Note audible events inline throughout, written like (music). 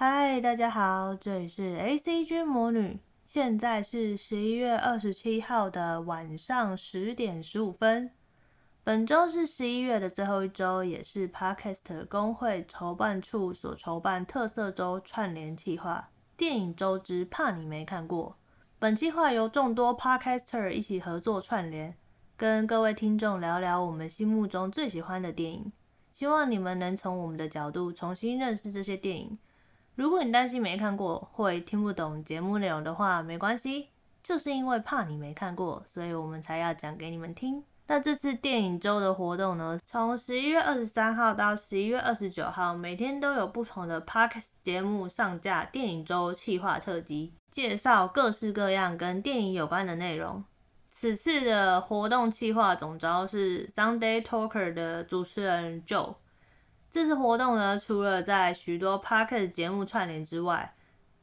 嗨，大家好，这里是 ACG 魔女，现在是十一月二十七号的晚上十点十五分。本周是十一月的最后一周，也是 Podcast 公会筹办处所筹办特色周串联计划——电影周之怕你没看过。本计划由众多 Podcaster 一起合作串联，跟各位听众聊聊我们心目中最喜欢的电影，希望你们能从我们的角度重新认识这些电影。如果你担心没看过，会听不懂节目内容的话，没关系，就是因为怕你没看过，所以我们才要讲给你们听。那这次电影周的活动呢，从十一月二十三号到十一月二十九号，每天都有不同的 Podcast 节目上架。电影周企划特辑，介绍各式各样跟电影有关的内容。此次的活动企划总招是 Sunday Talker 的主持人 Joe。这次活动呢，除了在许多 Parkes 节目串联之外，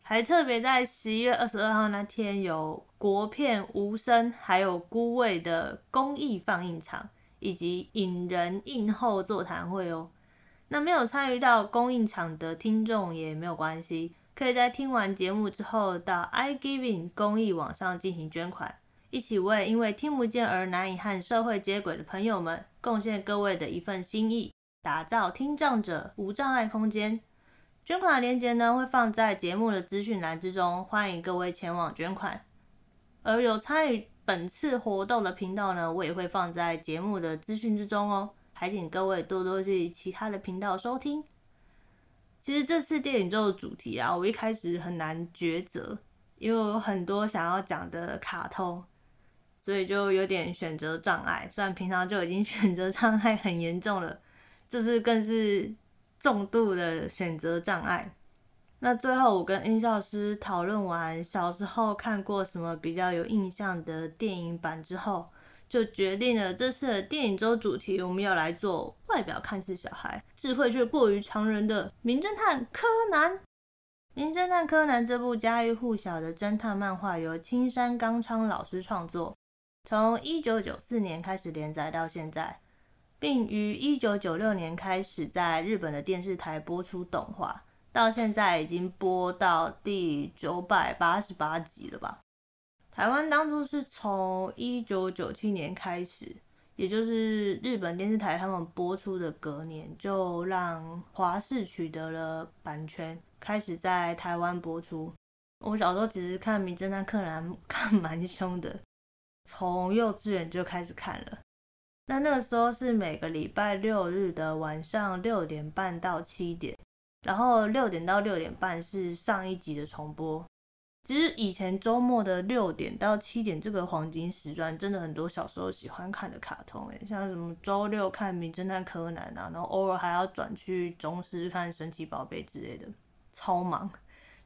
还特别在十一月二十二号那天有国片《无声》还有《孤味》的公益放映场，以及影人映后座谈会哦。那没有参与到公映场的听众也没有关系，可以在听完节目之后到 iGiving 公益网上进行捐款，一起为因为听不见而难以和社会接轨的朋友们贡献各位的一份心意。打造听障者无障碍空间，捐款的链接呢会放在节目的资讯栏之中，欢迎各位前往捐款。而有参与本次活动的频道呢，我也会放在节目的资讯之中哦，还请各位多多去其他的频道收听。其实这次电影周的主题啊，我一开始很难抉择，因为我有很多想要讲的卡通，所以就有点选择障碍。虽然平常就已经选择障碍很严重了。这次更是重度的选择障碍。那最后，我跟音效师讨论完小时候看过什么比较有印象的电影版之后，就决定了这次的电影周主题，我们要来做外表看似小孩，智慧却过于常人的名侦探柯南。名侦探柯南这部家喻户晓的侦探漫画，由青山刚昌老师创作，从一九九四年开始连载到现在。并于一九九六年开始在日本的电视台播出动画，到现在已经播到第九百八十八集了吧？台湾当初是从一九九七年开始，也就是日本电视台他们播出的隔年，就让华视取得了版权，开始在台湾播出。我小时候其实看《名侦探柯南 (laughs)》看蛮凶的，从幼稚园就开始看了。那那个时候是每个礼拜六日的晚上六点半到七点，然后六点到六点半是上一集的重播。其实以前周末的六点到七点这个黄金时段，真的很多小时候喜欢看的卡通，诶，像什么周六看名侦探柯南啊，然后偶尔还要转去中视看神奇宝贝之类的，超忙，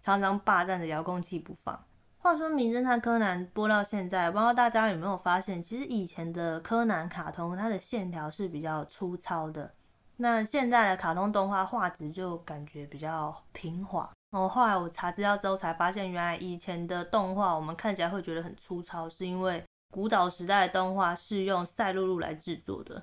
常常霸占着遥控器不放。话说《名侦探柯南》播到现在，不知道大家有没有发现，其实以前的柯南卡通它的线条是比较粗糙的，那现在的卡通动画画质就感觉比较平滑。然后后来我查资料之后才发现，原来以前的动画我们看起来会觉得很粗糙，是因为古早时代的动画是用赛璐璐来制作的。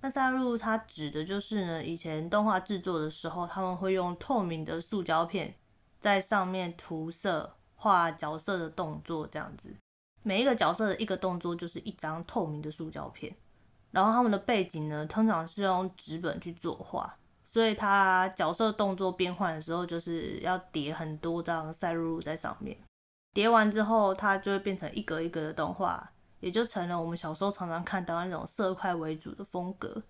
那赛璐璐它指的就是呢，以前动画制作的时候，他们会用透明的塑胶片在上面涂色。画角色的动作这样子，每一个角色的一个动作就是一张透明的塑胶片，然后他们的背景呢，通常是用纸本去作画，所以他角色动作变换的时候，就是要叠很多张赛璐璐在上面，叠完之后，它就会变成一格一格的动画，也就成了我们小时候常常看到那种色块为主的风格。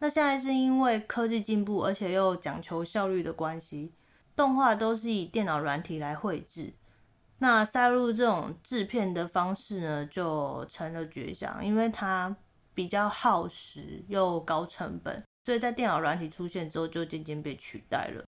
那现在是因为科技进步，而且又讲求效率的关系，动画都是以电脑软体来绘制。那塞入这种制片的方式呢，就成了绝响，因为它比较耗时又高成本，所以在电脑软体出现之后，就渐渐被取代了。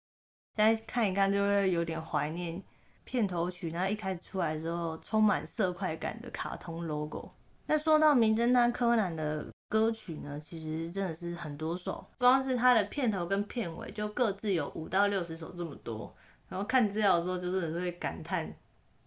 现在看一看，就会有点怀念片头曲，那一开始出来之后，充满色块感的卡通 logo。那说到名侦探柯南的歌曲呢，其实真的是很多首，光是它的片头跟片尾就各自有五到六十首这么多。然后看资料的时候，就是会感叹。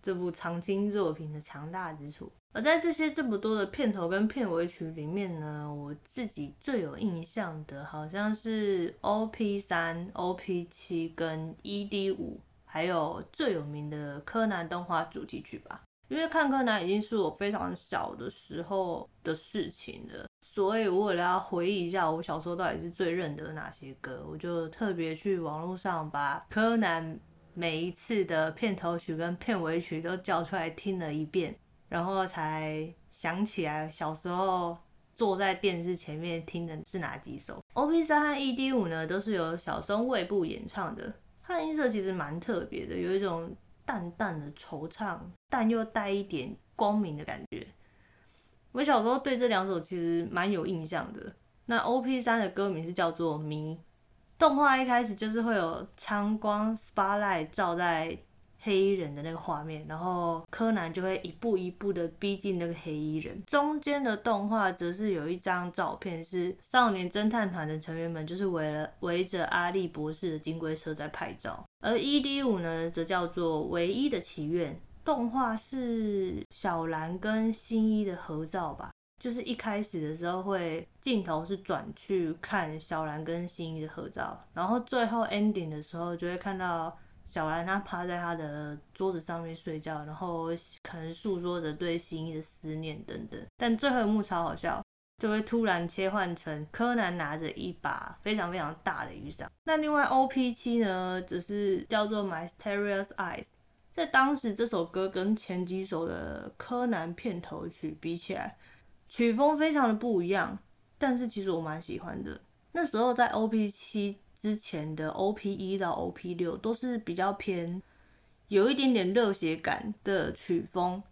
这部长青作品的强大之处。而在这些这么多的片头跟片尾曲里面呢，我自己最有印象的好像是 OP 三、OP 七跟 ED 五，还有最有名的柯南动画主题曲吧。因为看柯南已经是我非常小的时候的事情了，所以我为了要回忆一下我小时候到底是最认得哪些歌，我就特别去网络上把柯南每一次的片头曲跟片尾曲都叫出来听了一遍。然后才想起来小时候坐在电视前面听的是哪几首。OP 三和 ED 五呢，都是由小松未步演唱的。它的音色其实蛮特别的，有一种淡淡的惆怅，但又带一点光明的感觉。我小时候对这两首其实蛮有印象的。那 OP 三的歌名是叫做《迷》，动画一开始就是会有强光 spotlight 照在。黑衣人的那个画面，然后柯南就会一步一步的逼近那个黑衣人。中间的动画则是有一张照片，是少年侦探团的成员们就是围了围着阿笠博士的金龟车在拍照。而 ED 五呢，则叫做《唯一的祈愿》，动画是小兰跟新一的合照吧？就是一开始的时候会镜头是转去看小兰跟新一的合照，然后最后 ending 的时候就会看到。小兰她趴在他的桌子上面睡觉，然后可能诉说着对新一的思念等等。但最后一幕超好笑，就会突然切换成柯南拿着一把非常非常大的雨伞。那另外 OP 七呢，只是叫做 Mysterious Eyes。在当时这首歌跟前几首的柯南片头曲比起来，曲风非常的不一样，但是其实我蛮喜欢的。那时候在 OP 七。之前的 OP 一到 OP 六都是比较偏有一点点热血感的曲风，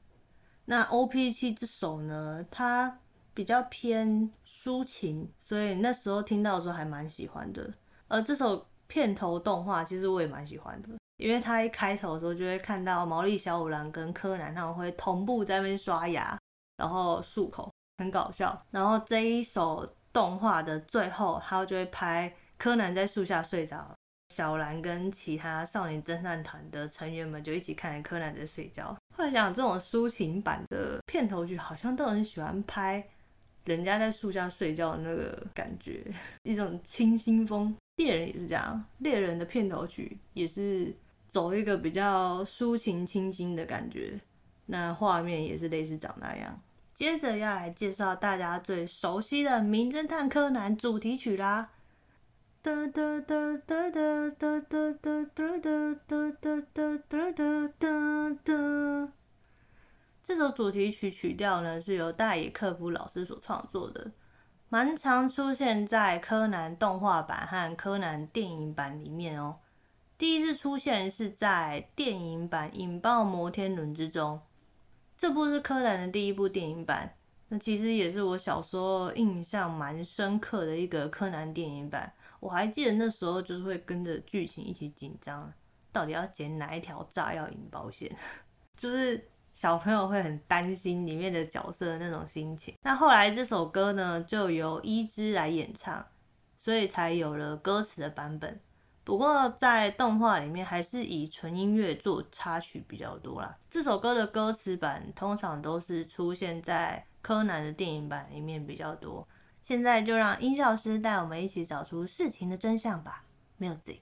那 OP 七这首呢，它比较偏抒情，所以那时候听到的时候还蛮喜欢的。而这首片头动画其实我也蛮喜欢的，因为它一开头的时候就会看到毛利小五郎跟柯南他们会同步在那边刷牙，然后漱口，很搞笑。然后这一首动画的最后，他就会拍。柯南在树下睡着，小兰跟其他少年侦探团的成员们就一起看柯南在睡觉。后来想，这种抒情版的片头曲好像都很喜欢拍人家在树下睡觉的那个感觉，(laughs) 一种清新风。猎人也是这样，猎人的片头曲也是走一个比较抒情清新的感觉，那画面也是类似长那样。接着要来介绍大家最熟悉的《名侦探柯南》主题曲啦。哒哒哒哒哒哒哒哒哒哒哒哒哒哒哒。这首主题曲曲调呢，是由大野克夫老师所创作的，蛮常出现在柯南动画版和柯南电影版里面哦。第一次出现是在电影版《引爆摩天轮》之中，这部是柯南的第一部电影版，那其实也是我小时候印象蛮深刻的一个柯南电影版。我还记得那时候就是会跟着剧情一起紧张，到底要捡哪一条炸药引爆线，(laughs) 就是小朋友会很担心里面的角色的那种心情。那后来这首歌呢，就由伊织来演唱，所以才有了歌词的版本。不过在动画里面还是以纯音乐做插曲比较多啦。这首歌的歌词版通常都是出现在柯南的电影版里面比较多。现在就让音效师带我们一起找出事情的真相吧。Music。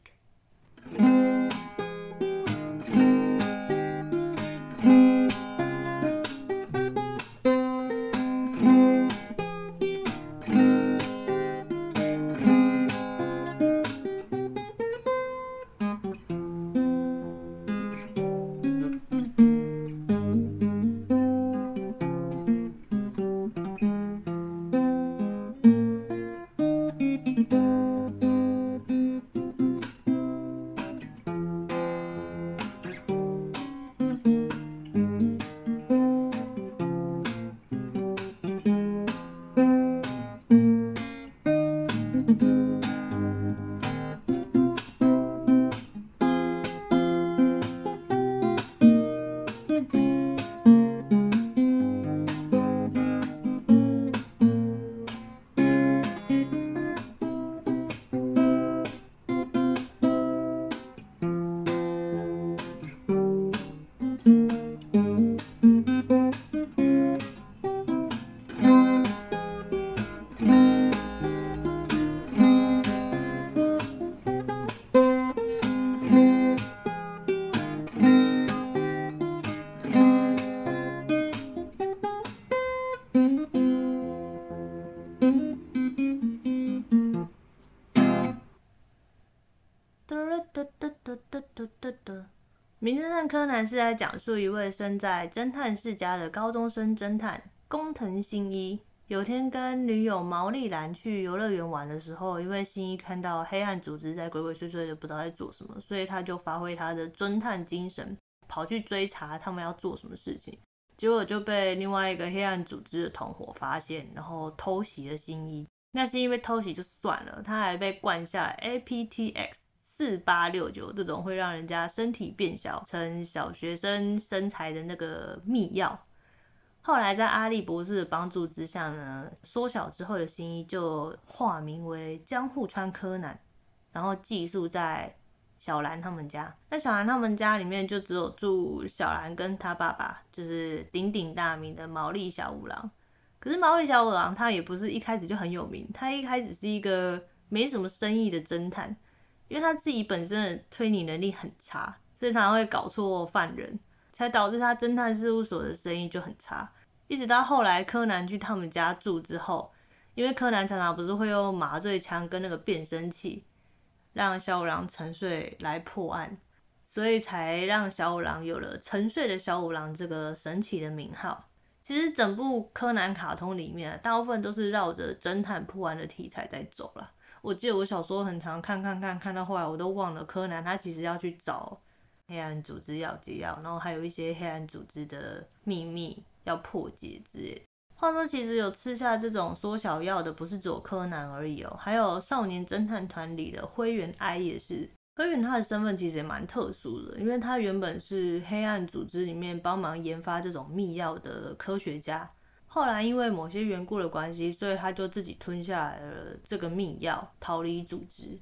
名侦探柯南是在讲述一位身在侦探世家的高中生侦探工藤新一，有天跟女友毛利兰去游乐园玩的时候，因为新一看到黑暗组织在鬼鬼祟祟的，不知道在做什么，所以他就发挥他的侦探精神，跑去追查他们要做什么事情。结果就被另外一个黑暗组织的同伙发现，然后偷袭了新一。那是因为偷袭就算了，他还被灌下了 aptX。四八六九这种会让人家身体变小成小学生身材的那个秘药，后来在阿笠博士的帮助之下呢，缩小之后的新一就化名为江户川柯南，然后寄宿在小兰他们家。那小兰他们家里面就只有住小兰跟他爸爸，就是鼎鼎大名的毛利小五郎。可是毛利小五郎他也不是一开始就很有名，他一开始是一个没什么生意的侦探。因为他自己本身的推理能力很差，所以常常会搞错犯人，才导致他侦探事务所的生意就很差。一直到后来柯南去他们家住之后，因为柯南常常不是会用麻醉枪跟那个变声器让小五郎沉睡来破案，所以才让小五郎有了沉睡的小五郎这个神奇的名号。其实整部柯南卡通里面，大部分都是绕着侦探破案的题材在走了。我记得我小时候很常看看看，看到后来我都忘了柯南他其实要去找黑暗组织要解药，然后还有一些黑暗组织的秘密要破解之类的。话说其实有吃下这种缩小药的不是只有柯南而已哦，还有少年侦探团里的灰原哀也是。灰原他的身份其实也蛮特殊的，因为他原本是黑暗组织里面帮忙研发这种秘药的科学家。后来因为某些缘故的关系，所以他就自己吞下来了这个秘药，逃离组织。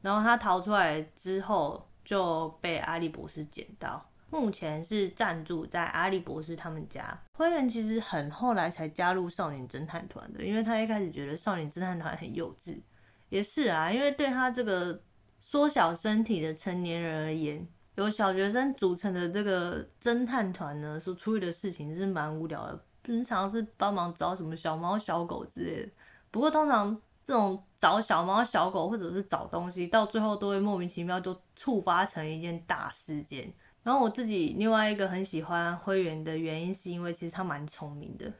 然后他逃出来之后就被阿笠博士捡到，目前是暂住在阿笠博士他们家。灰原其实很后来才加入少年侦探团的，因为他一开始觉得少年侦探团很幼稚。也是啊，因为对他这个缩小身体的成年人而言，由小学生组成的这个侦探团呢，所处理的事情是蛮无聊的。平常是帮忙找什么小猫小狗之类的，不过通常这种找小猫小狗或者是找东西，到最后都会莫名其妙就触发成一件大事件。然后我自己另外一个很喜欢灰原的原因，是因为其实他蛮聪明的。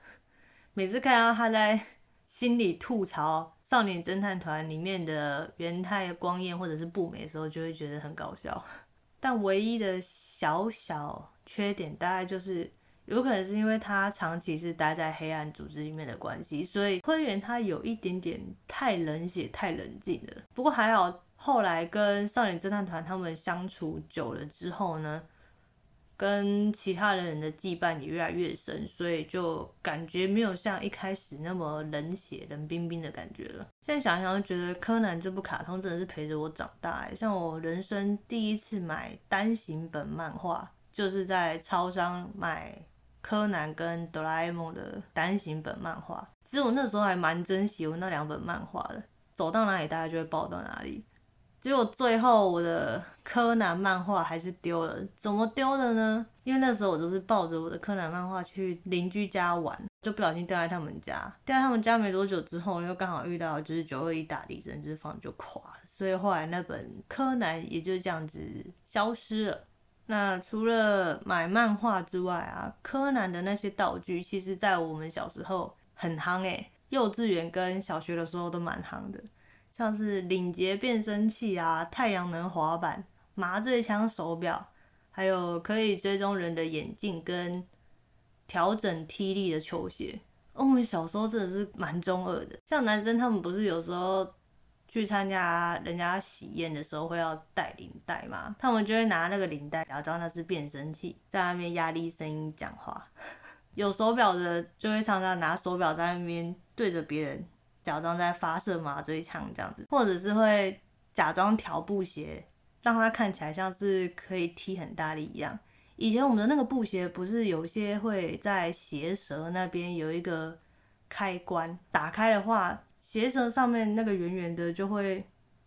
每次看到他在心里吐槽少年侦探团里面的元太光彦或者是步美的时候，就会觉得很搞笑。(laughs) 但唯一的小小缺点，大概就是。有可能是因为他长期是待在黑暗组织里面的关系，所以灰原他有一点点太冷血、太冷静了。不过还好，后来跟少年侦探团他们相处久了之后呢，跟其他人的羁绊也越来越深，所以就感觉没有像一开始那么冷血、冷冰冰的感觉了。现在想想，觉得柯南这部卡通真的是陪着我长大。像我人生第一次买单行本漫画，就是在超商买。柯南跟哆啦 A 梦的单行本漫画，其实我那时候还蛮珍惜我那两本漫画的，走到哪里大家就会抱到哪里。结果最后我的柯南漫画还是丢了，怎么丢的呢？因为那时候我就是抱着我的柯南漫画去邻居家玩，就不小心掉在他们家。掉在他们家没多久之后，又刚好遇到就是九二一大地震，就是房子就垮了，所以后来那本柯南也就这样子消失了。那除了买漫画之外啊，柯南的那些道具，其实在我们小时候很夯诶，幼稚园跟小学的时候都蛮夯的，像是领结变声器啊、太阳能滑板、麻醉枪手表，还有可以追踪人的眼镜跟调整踢力的球鞋。我们小时候真的是蛮中二的，像男生他们不是有时候。去参加人家喜宴的时候会要带领带嘛，他们就会拿那个领带，假装那是变声器，在那边压低声音讲话。(laughs) 有手表的就会常常拿手表在那边对着别人，假装在发射麻醉枪这样子，或者是会假装调布鞋，让它看起来像是可以踢很大力一样。以前我们的那个布鞋不是有些会在鞋舌那边有一个开关，打开的话。鞋舌上面那个圆圆的就会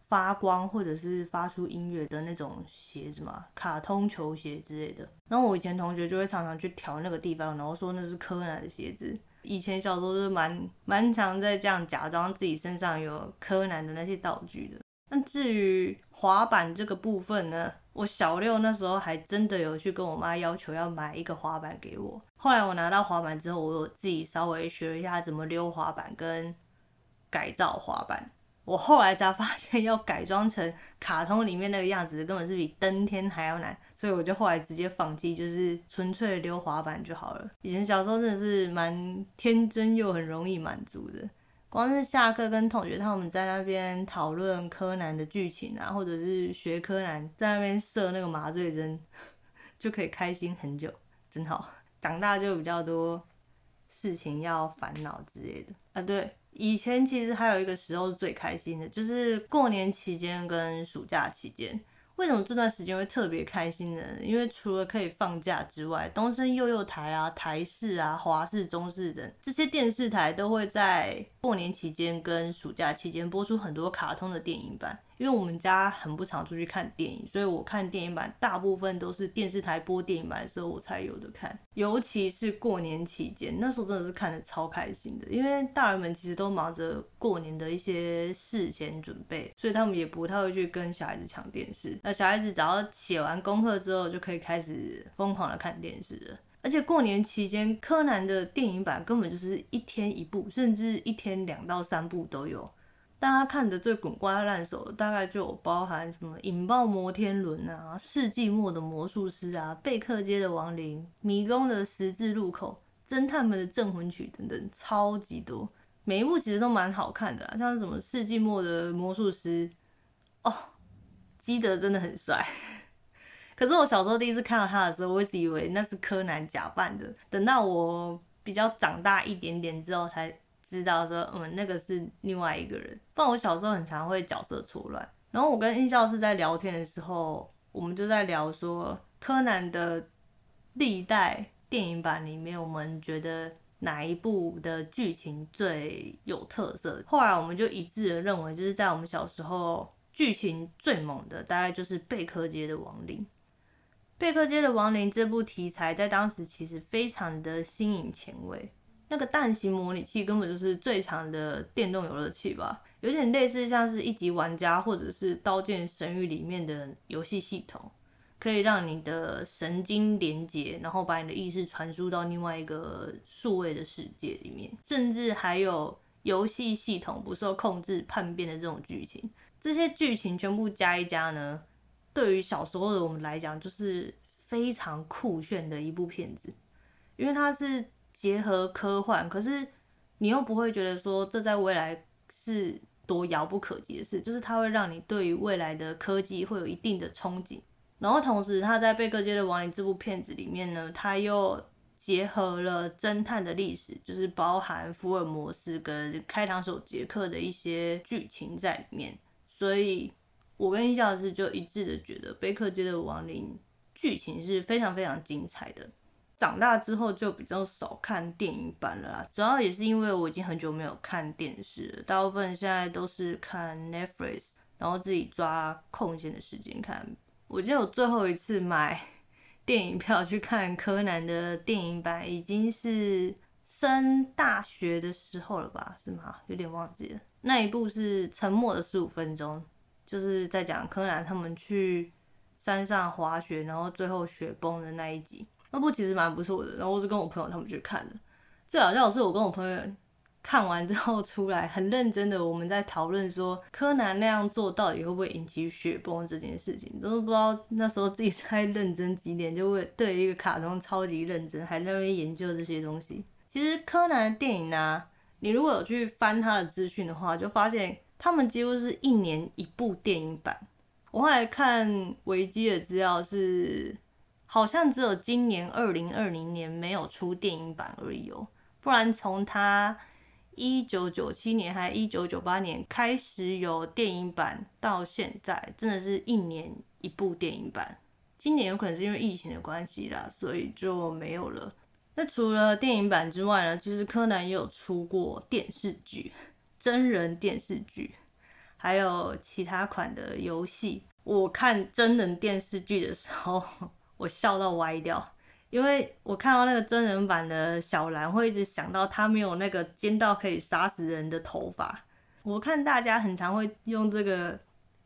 发光，或者是发出音乐的那种鞋子嘛，卡通球鞋之类的。然后我以前同学就会常常去调那个地方，然后说那是柯南的鞋子。以前小时候是蛮蛮常在这样假装自己身上有柯南的那些道具的。但至于滑板这个部分呢，我小六那时候还真的有去跟我妈要求要买一个滑板给我。后来我拿到滑板之后，我有自己稍微学了一下怎么溜滑板跟改造滑板。我后来才发现，要改装成卡通里面那个样子，根本是比登天还要难，所以我就后来直接放弃，就是纯粹溜滑板就好了。以前小时候真的是蛮天真又很容易满足的，光是下课跟同学他们在那边讨论柯南的剧情啊，或者是学柯南在那边射那个麻醉针，就可以开心很久，真好。长大就比较多事情要烦恼之类的啊，对。以前其实还有一个时候是最开心的，就是过年期间跟暑假期间。为什么这段时间会特别开心呢？因为除了可以放假之外，东森幼幼台啊、台视啊、华视、中视等这些电视台都会在过年期间跟暑假期间播出很多卡通的电影版。因为我们家很不常出去看电影，所以我看电影版大部分都是电视台播电影版的时候我才有的看。尤其是过年期间，那时候真的是看得超开心的，因为大人们其实都忙着过年的一些事前准备，所以他们也不太会去跟小孩子抢电视。那小孩子只要写完功课之后，就可以开始疯狂的看电视了。而且过年期间，柯南的电影版根本就是一天一部，甚至一天两到三部都有。大家看的最滚瓜烂熟的，大概就有包含什么《引爆摩天轮》啊，《世纪末的魔术师》啊，《贝克街的亡灵》、《迷宫的十字路口》、《侦探们的镇魂曲》等等，超级多。每一部其实都蛮好看的啦，像什么《世纪末的魔术师》哦，基德真的很帅。(laughs) 可是我小时候第一次看到他的时候，我一直以为那是柯南假扮的。等到我比较长大一点点之后，才。知道说，嗯，那个是另外一个人。不然我小时候很常会角色错乱。然后我跟音效师在聊天的时候，我们就在聊说，柯南的历代电影版里面，我们觉得哪一部的剧情最有特色？后来我们就一致的认为，就是在我们小时候剧情最猛的，大概就是《贝克街的亡灵》。《贝克街的亡灵》这部题材在当时其实非常的新颖前卫。那个蛋形模拟器根本就是最强的电动游乐器吧，有点类似像是一级玩家或者是刀剑神域里面的游戏系统，可以让你的神经连接，然后把你的意识传输到另外一个数位的世界里面，甚至还有游戏系统不受控制叛变的这种剧情。这些剧情全部加一加呢，对于小时候的我们来讲，就是非常酷炫的一部片子，因为它是。结合科幻，可是你又不会觉得说这在未来是多遥不可及的事，就是它会让你对于未来的科技会有一定的憧憬。然后同时，他在《贝克街的亡灵》这部片子里面呢，他又结合了侦探的历史，就是包含福尔摩斯跟开膛手杰克的一些剧情在里面。所以，我跟音效师就一致的觉得《贝克街的亡灵》剧情是非常非常精彩的。长大之后就比较少看电影版了啦，主要也是因为我已经很久没有看电视了，大部分现在都是看 Netflix，然后自己抓空闲的时间看。我记得我最后一次买 (laughs) 电影票去看柯南的电影版，已经是升大学的时候了吧？是吗？有点忘记了。那一部是《沉默的十五分钟》，就是在讲柯南他们去山上滑雪，然后最后雪崩的那一集。那部其实蛮不错的，然后我是跟我朋友他们去看的。最好笑的是，我跟我朋友看完之后出来，很认真的我们在讨论说，柯南那样做到底会不会引起雪崩这件事情，都不知道那时候自己在认真几点，就会对一个卡通超级认真，还在那边研究这些东西。其实柯南电影呢、你如果有去翻他的资讯的话，就发现他们几乎是一年一部电影版。我后来看维基的资料是。好像只有今年二零二零年没有出电影版而已哦，不然从他一九九七年还一九九八年开始有电影版到现在，真的是一年一部电影版。今年有可能是因为疫情的关系啦，所以就没有了。那除了电影版之外呢，其实柯南也有出过电视剧、真人电视剧，还有其他款的游戏。我看真人电视剧的时候。我笑到歪掉，因为我看到那个真人版的小兰，会一直想到他没有那个尖到可以杀死人的头发。我看大家很常会用这个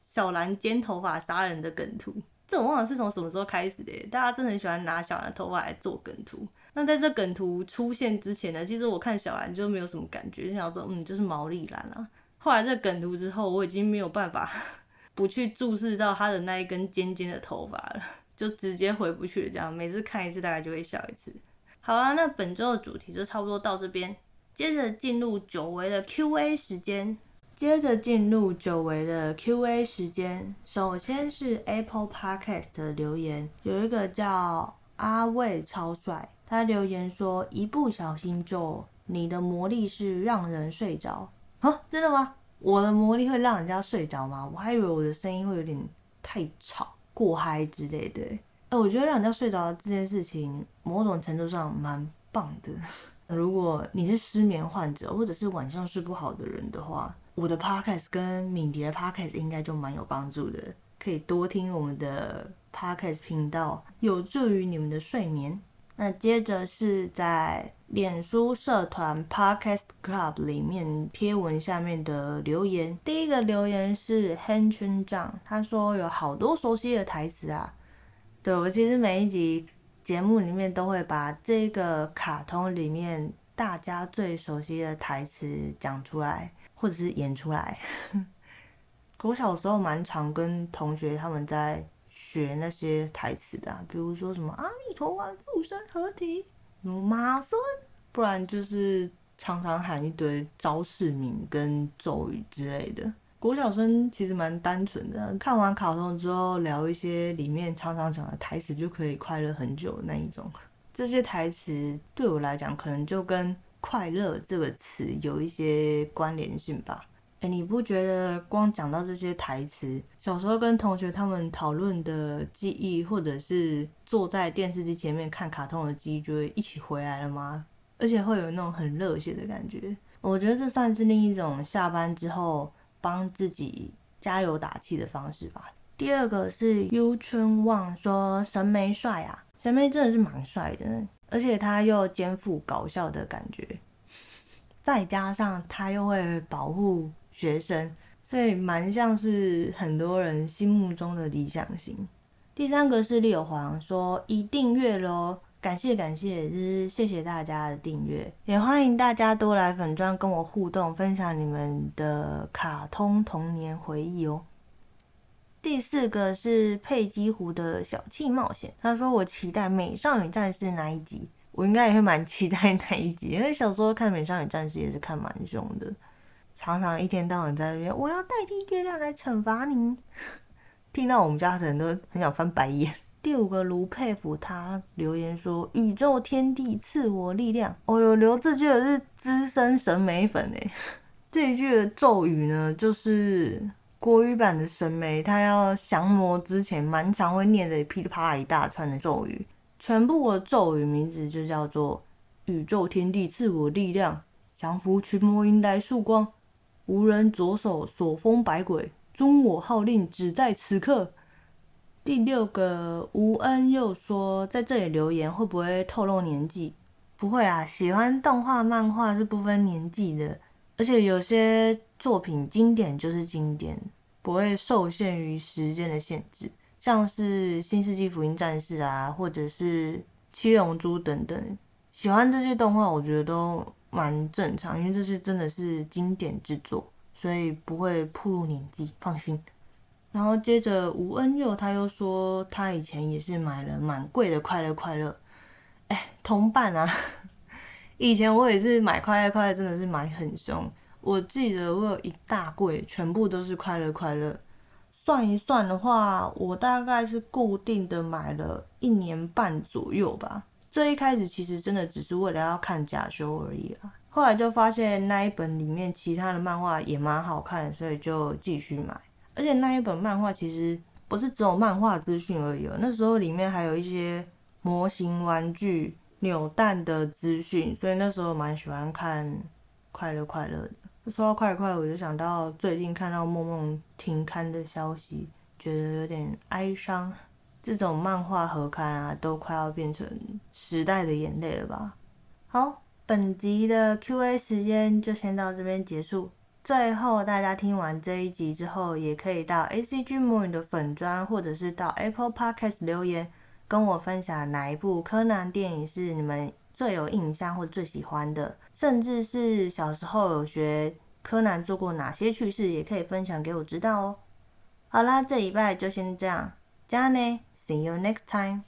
小兰尖头发杀人的梗图，这我忘了是从什么时候开始的。大家真的很喜欢拿小兰头发来做梗图。那在这梗图出现之前呢，其实我看小兰就没有什么感觉，就想说嗯，就是毛利兰啊。后来这梗图之后，我已经没有办法 (laughs) 不去注视到她的那一根尖尖的头发了，就直接回不去了。这样每次看一次，大概就会笑一次。好啦，那本周的主题就差不多到这边，接着进入久违的 Q&A 时间。接着进入久违的 Q&A 时间。首先是 Apple Podcast 的留言，有一个叫阿卫超帅，他留言说：“一不小心就你的魔力是让人睡着。”啊，真的吗？我的魔力会让人家睡着吗？我还以为我的声音会有点太吵、过嗨之类的。哎，我觉得让人家睡着这件事情，某种程度上蛮棒的。如果你是失眠患者，或者是晚上睡不好的人的话，我的 podcast 跟敏迪的 podcast 应该就蛮有帮助的，可以多听我们的 podcast 频道，有助于你们的睡眠。那接着是在脸书社团 Podcast Club 里面贴文下面的留言，第一个留言是 Han Chun Zhang，他说有好多熟悉的台词啊。对，我其实每一集节目里面都会把这个卡通里面大家最熟悉的台词讲出来。或者是演出来，(laughs) 我小时候蛮常跟同学他们在学那些台词的，啊，比如说什么阿弥陀丸附身合体，什么马孙，不然就是常常喊一堆招式名跟咒语之类的。国小生其实蛮单纯的，看完卡通之后聊一些里面常常讲的台词就可以快乐很久的那一种。这些台词对我来讲，可能就跟快乐这个词有一些关联性吧？哎，你不觉得光讲到这些台词，小时候跟同学他们讨论的记忆，或者是坐在电视机前面看卡通的记忆，就会一起回来了吗？而且会有那种很热血的感觉。我觉得这算是另一种下班之后帮自己加油打气的方式吧。第二个是优春旺说神眉帅啊，神眉真的是蛮帅的。而且他又肩负搞笑的感觉，(laughs) 再加上他又会保护学生，所以蛮像是很多人心目中的理想型。第三个是六皇说已订阅喽，感谢感谢，就是谢谢大家的订阅，也欢迎大家多来粉专跟我互动，分享你们的卡通童年回忆哦。第四个是佩姬湖的小气冒险，他说我期待美少女战士那一集，我应该也会蛮期待那一集，因为小时候看美少女战士也是看蛮凶的，常常一天到晚在那边我要代替月亮来惩罚你，听到我们家的人都很想翻白眼。第五个卢佩服他留言说宇宙天地赐我力量，哦哟，留这句的是资深审美粉诶，这一句的咒语呢就是。国语版的神眉，他要降魔之前，蛮常会念的噼里啪啦一大串的咒语。全部的咒语名字就叫做“宇宙天地赐我力量，降服群魔迎来曙光，无人左手所封百鬼，遵我号令只在此刻”。第六个吴恩又说，在这里留言会不会透露年纪？不会啊，喜欢动画漫画是不分年纪的，而且有些。作品经典就是经典，不会受限于时间的限制，像是《新世纪福音战士》啊，或者是《七龙珠》等等。喜欢这些动画，我觉得都蛮正常，因为这些真的是经典之作，所以不会暴露年纪，放心。然后接着吴恩佑他又说，他以前也是买了蛮贵的《快乐快乐》，哎，同伴啊，(laughs) 以前我也是买《快乐快乐》，真的是买很凶。我记得我有一大柜，全部都是快乐快乐。算一算的话，我大概是固定的买了一年半左右吧。最一开始其实真的只是为了要看假修而已啦。后来就发现那一本里面其他的漫画也蛮好看，所以就继续买。而且那一本漫画其实不是只有漫画资讯而已哦，那时候里面还有一些模型、玩具、扭蛋的资讯，所以那时候蛮喜欢看快乐快乐的。说到快乐快乐，我就想到最近看到梦梦停刊的消息，觉得有点哀伤。这种漫画合刊啊，都快要变成时代的眼泪了吧？好，本集的 Q&A 时间就先到这边结束，最后，大家听完这一集之后，也可以到 ACG 魔女的粉专，或者是到 Apple Podcast 留言，跟我分享哪一部柯南电影是你们最有印象或最喜欢的，甚至是小时候有学柯南做过哪些趣事，也可以分享给我知道哦。好啦，这礼拜就先这样，加呢，See you next time。